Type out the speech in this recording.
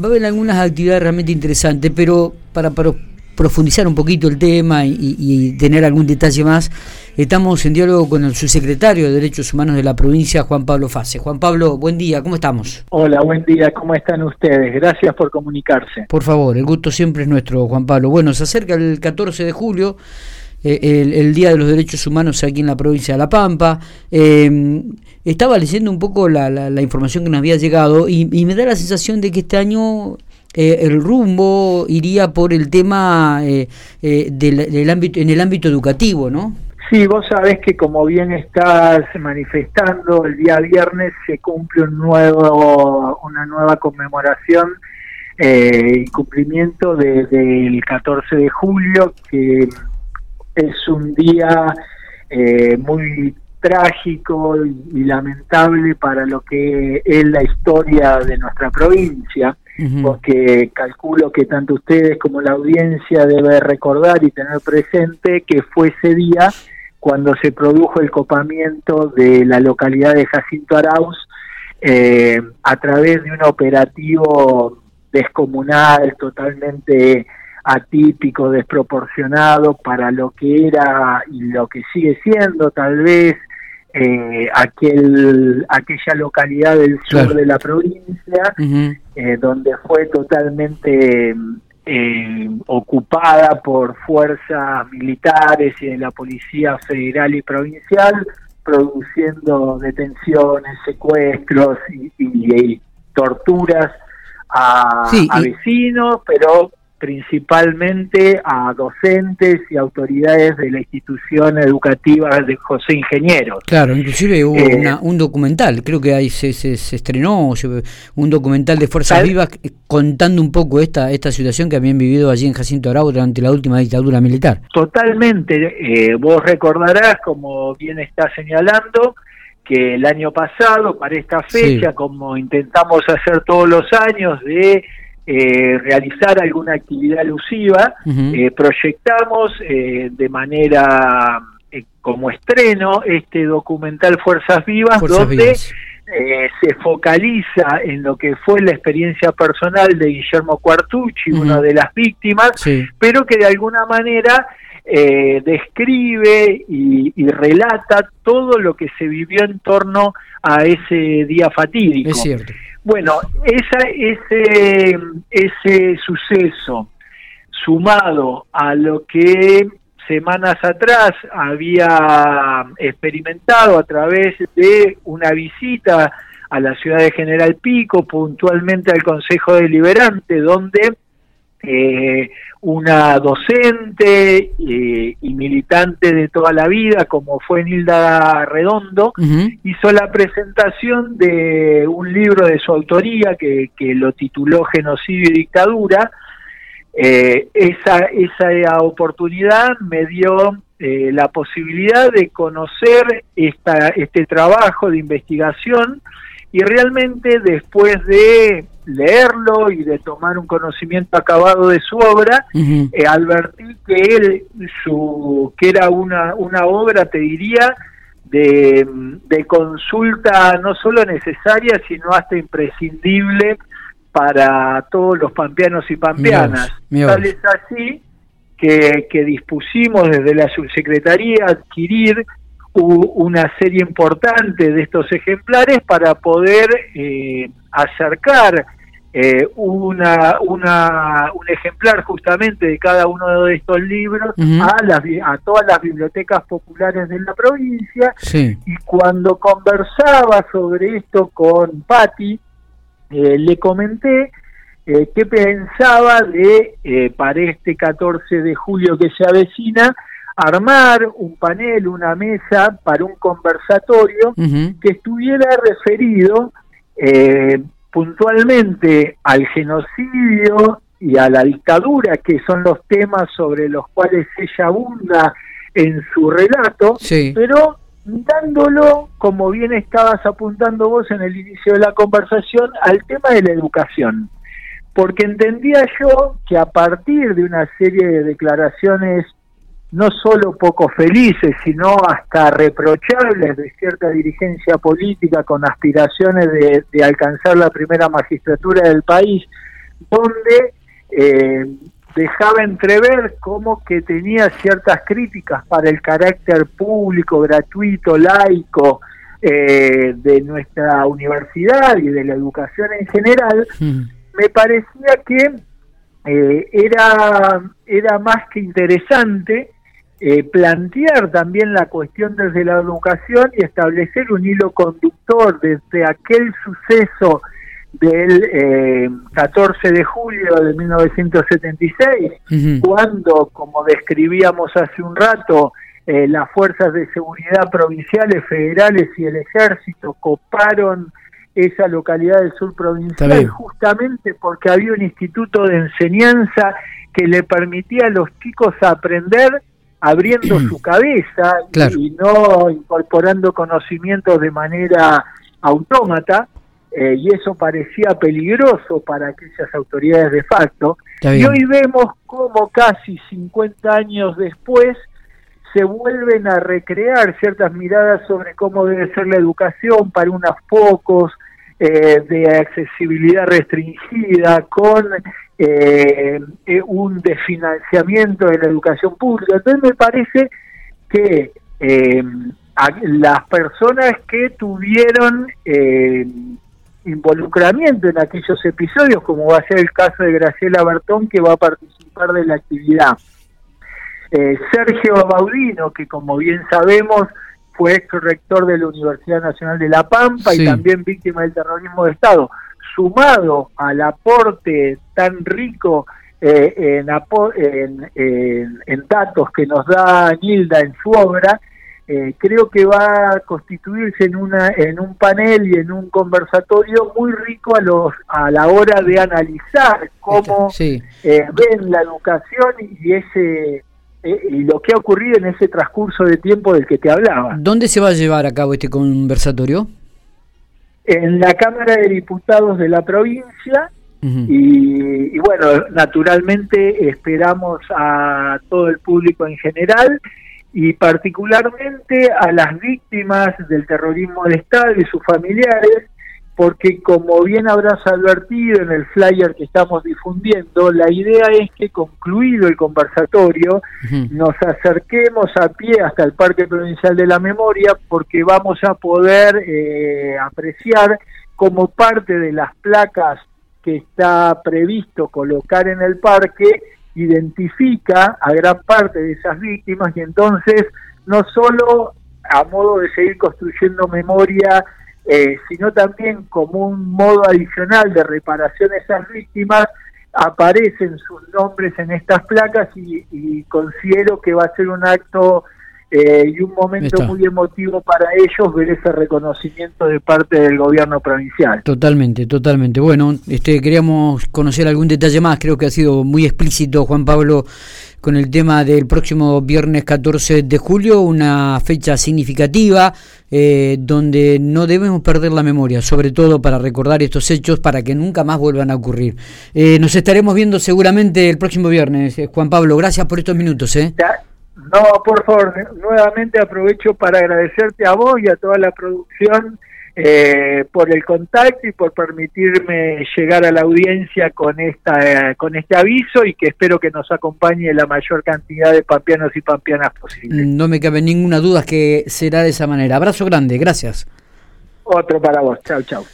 va a haber algunas actividades realmente interesantes, pero para, profundizar un poquito el tema y, tener algún detalle más, estamos en diálogo con el subsecretario de Derechos Humanos de la provincia, Juan Pablo Fase. Juan Pablo, buen día, ¿cómo estamos? Hola, buen día, ¿cómo están ustedes? Gracias por comunicarse. Por favor, el gusto siempre es nuestro, Juan Pablo. Bueno, se acerca el 14 de julio. Eh, el, Día de los Derechos Humanos aquí en la provincia de La Pampa. Eh, estaba leyendo un poco la, información que nos había llegado y, me da la sensación de que este año eh, el rumbo iría por el tema del, ámbito, en el ámbito educativo, ¿no? Sí, vos sabés que como bien estás manifestando, el día viernes se cumple un nuevo, una nueva conmemoración y cumplimiento del 14 de julio, que es un día eh, muy trágico y, lamentable para lo que es la historia de nuestra provincia, porque calculo que tanto ustedes como la audiencia debe recordar y tener presente que fue ese día cuando se produjo el copamiento de la localidad de Jacinto Arauz eh, a través de un operativo descomunal, totalmente atípico, desproporcionado para lo que era y lo que sigue siendo tal vez eh, aquel aquella localidad del sur de la provincia eh, donde fue totalmente eh, ocupada por fuerzas militares y de la policía federal y provincial produciendo detenciones, secuestros y, torturas a, a vecinos, pero principalmente a docentes y autoridades de la institución educativa de José Ingeniero. Claro, inclusive hubo eh, un documental, creo que ahí se, se, estrenó un documental de Fuerzas Vivas contando un poco esta, esta situación que habían vivido allí en Jacinto Arau durante la última dictadura militar. Totalmente, eh, vos recordarás, como bien está señalando, que el año pasado, para esta fecha, como intentamos hacer todos los años, de eh, realizar alguna actividad alusiva, eh, proyectamos eh, de manera como estreno este documental Fuerzas Vivas, donde se focaliza en lo que fue la experiencia personal de Guillermo Cuartucci, una de las víctimas, pero que de alguna manera describe y, y, relata todo lo que se vivió en torno a ese día fatídico. Es cierto. Bueno, esa, ese, ese suceso sumado a lo que semanas atrás había experimentado a través de una visita a la ciudad de General Pico, puntualmente al Consejo Deliberante, donde eh, una docente eh, y militante de toda la vida, como fue Nilda Redondo, hizo la presentación de un libro de su autoría que, que lo tituló Genocidio y Dictadura. Eh, esa, esa oportunidad me dio eh, la posibilidad de conocer esta, este trabajo de investigación y realmente después de leerlo y de tomar un conocimiento acabado de su obra, eh, advertí que él, su, que era una, una obra, te diría, de, de consulta no solo necesaria, sino hasta imprescindible para todos los pampeanos y pampeanas. Tal es así que, que dispusimos desde la subsecretaría adquirir una serie importante de estos ejemplares para poder eh, acercar eh, una, una, un ejemplar justamente de cada uno de estos libros a, las, a todas las bibliotecas populares de la provincia. Y cuando conversaba sobre esto con Patti eh, le comenté eh, qué pensaba de para este 14 de julio que se avecina armar un panel, una mesa para un conversatorio que estuviera referido eh, puntualmente al genocidio y a la dictadura, que son los temas sobre los cuales ella abunda en su relato, pero dándolo, como bien estabas apuntando vos en el inicio de la conversación, al tema de la educación. Porque entendía yo que a partir de una serie de declaraciones no solo poco felices, sino hasta reprochables de cierta dirigencia política con aspiraciones de, alcanzar la primera magistratura del país, donde eh, dejaba entrever como que tenía ciertas críticas para el carácter público, gratuito, laico eh, de nuestra universidad y de la educación en general, hmm. me parecía que eh, era, era más que interesante eh, plantear también la cuestión desde la educación y establecer un hilo conductor desde aquel suceso del 14 de julio de 1976, cuando, como describíamos hace un rato, eh, las fuerzas de seguridad provinciales, federales y el ejército coparon esa localidad del sur provincial justamente porque había un instituto de enseñanza que le permitía a los chicos aprender abriendo su cabeza y, no incorporando conocimientos de manera autómata, eh, y eso parecía peligroso para aquellas autoridades de facto. Y hoy vemos cómo casi 50 años después se vuelven a recrear ciertas miradas sobre cómo debe ser la educación para unos pocos, eh, de accesibilidad restringida, con eh, eh, un desfinanciamiento de la educación pública. Entonces me parece que las personas que tuvieron involucramiento en aquellos episodios, como va a ser el caso de Graciela Bertón, que va a participar de la actividad, eh, Sergio Baudino, que como bien sabemos fue ex rector de la Universidad Nacional de La Pampa y también víctima del terrorismo de Estado, sumado al aporte tan rico eh, en, en, datos que nos da Nilda en su obra, eh, creo que va a constituirse en una en un panel y en un conversatorio muy rico a los a la hora de analizar cómo ven la educación y ese eh, y lo que ha ocurrido en ese transcurso de tiempo del que te hablaba. ¿Dónde se va a llevar a cabo este conversatorio? En la Cámara de Diputados de la provincia y, bueno, naturalmente esperamos a todo el público en general y particularmente a las víctimas del terrorismo de Estado y sus familiares porque como bien habrás advertido en el flyer que estamos difundiendo, la idea es que concluido el conversatorio nos acerquemos a pie hasta el Parque Provincial de la Memoria porque vamos a poder eh, apreciar como parte de las placas que está previsto colocar en el parque, identifica a gran parte de esas víctimas y entonces no solo a modo de seguir construyendo memoria eh, sino también como un modo adicional de reparación a esas víctimas, aparecen sus nombres en estas placas y, considero que va a ser un acto eh, y un momento muy emotivo para ellos ver ese reconocimiento de parte del gobierno provincial. Totalmente, totalmente. Bueno, este queríamos conocer algún detalle más, creo que ha sido muy explícito Juan Pablo con el tema del próximo viernes 14 de julio, una fecha significativa eh, donde no debemos perder la memoria, sobre todo para recordar estos hechos para que nunca más vuelvan a ocurrir. Eh, nos estaremos viendo seguramente el próximo viernes. Eh, Juan Pablo, gracias por estos minutos. ¿eh? No, por favor, nuevamente aprovecho para agradecerte a vos y a toda la producción eh, por el contacto y por permitirme llegar a la audiencia con esta con este aviso y que espero que nos acompañe la mayor cantidad de pampeanos y pampeanas posible. No me cabe ninguna duda que será de esa manera. Abrazo grande, gracias. Otro para vos, chao, chao.